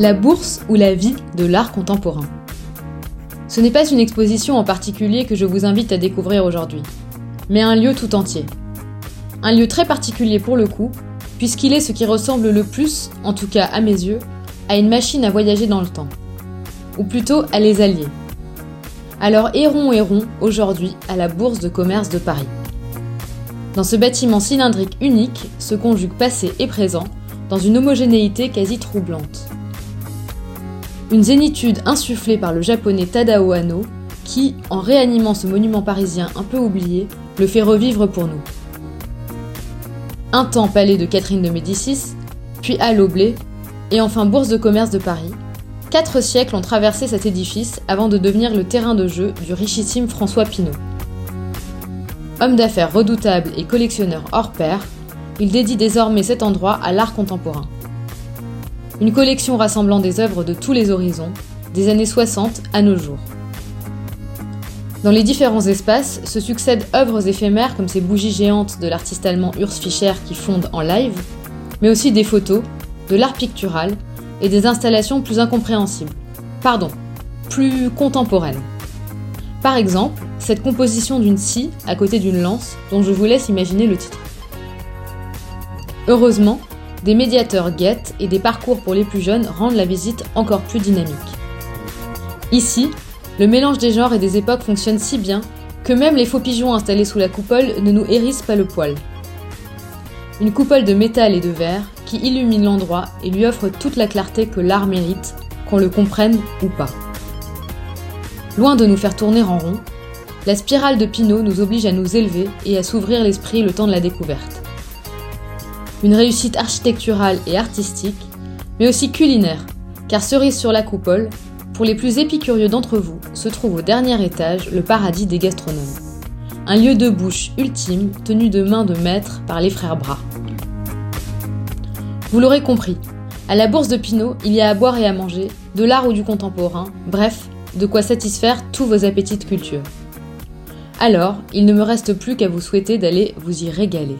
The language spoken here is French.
La bourse ou la vie de l'art contemporain. Ce n'est pas une exposition en particulier que je vous invite à découvrir aujourd'hui, mais un lieu tout entier. Un lieu très particulier pour le coup, puisqu'il est ce qui ressemble le plus, en tout cas à mes yeux, à une machine à voyager dans le temps. Ou plutôt à les allier. Alors errons errons aujourd'hui à la Bourse de commerce de Paris. Dans ce bâtiment cylindrique unique se conjuguent passé et présent dans une homogénéité quasi troublante. Une zénitude insufflée par le japonais Tadao Anno, qui, en réanimant ce monument parisien un peu oublié, le fait revivre pour nous. Un temps palais de Catherine de Médicis, puis Halle au blé, et enfin Bourse de commerce de Paris. Quatre siècles ont traversé cet édifice avant de devenir le terrain de jeu du richissime François Pinault. Homme d'affaires redoutable et collectionneur hors pair, il dédie désormais cet endroit à l'art contemporain. Une collection rassemblant des œuvres de tous les horizons, des années 60 à nos jours. Dans les différents espaces se succèdent œuvres éphémères comme ces bougies géantes de l'artiste allemand Urs Fischer qui fondent en live, mais aussi des photos, de l'art pictural et des installations plus incompréhensibles. Pardon, plus contemporaines. Par exemple, cette composition d'une scie à côté d'une lance dont je vous laisse imaginer le titre. Heureusement, des médiateurs guettent et des parcours pour les plus jeunes rendent la visite encore plus dynamique. Ici, le mélange des genres et des époques fonctionne si bien que même les faux pigeons installés sous la coupole ne nous hérissent pas le poil. Une coupole de métal et de verre qui illumine l'endroit et lui offre toute la clarté que l'art mérite, qu'on le comprenne ou pas. Loin de nous faire tourner en rond, la spirale de Pinot nous oblige à nous élever et à s'ouvrir l'esprit le temps de la découverte une réussite architecturale et artistique, mais aussi culinaire, car cerise sur la coupole, pour les plus épicurieux d'entre vous, se trouve au dernier étage le paradis des gastronomes. Un lieu de bouche ultime tenu de main de maître par les frères Bras. Vous l'aurez compris, à la bourse de Pinot, il y a à boire et à manger, de l'art ou du contemporain, bref, de quoi satisfaire tous vos appétits de culture. Alors, il ne me reste plus qu'à vous souhaiter d'aller vous y régaler.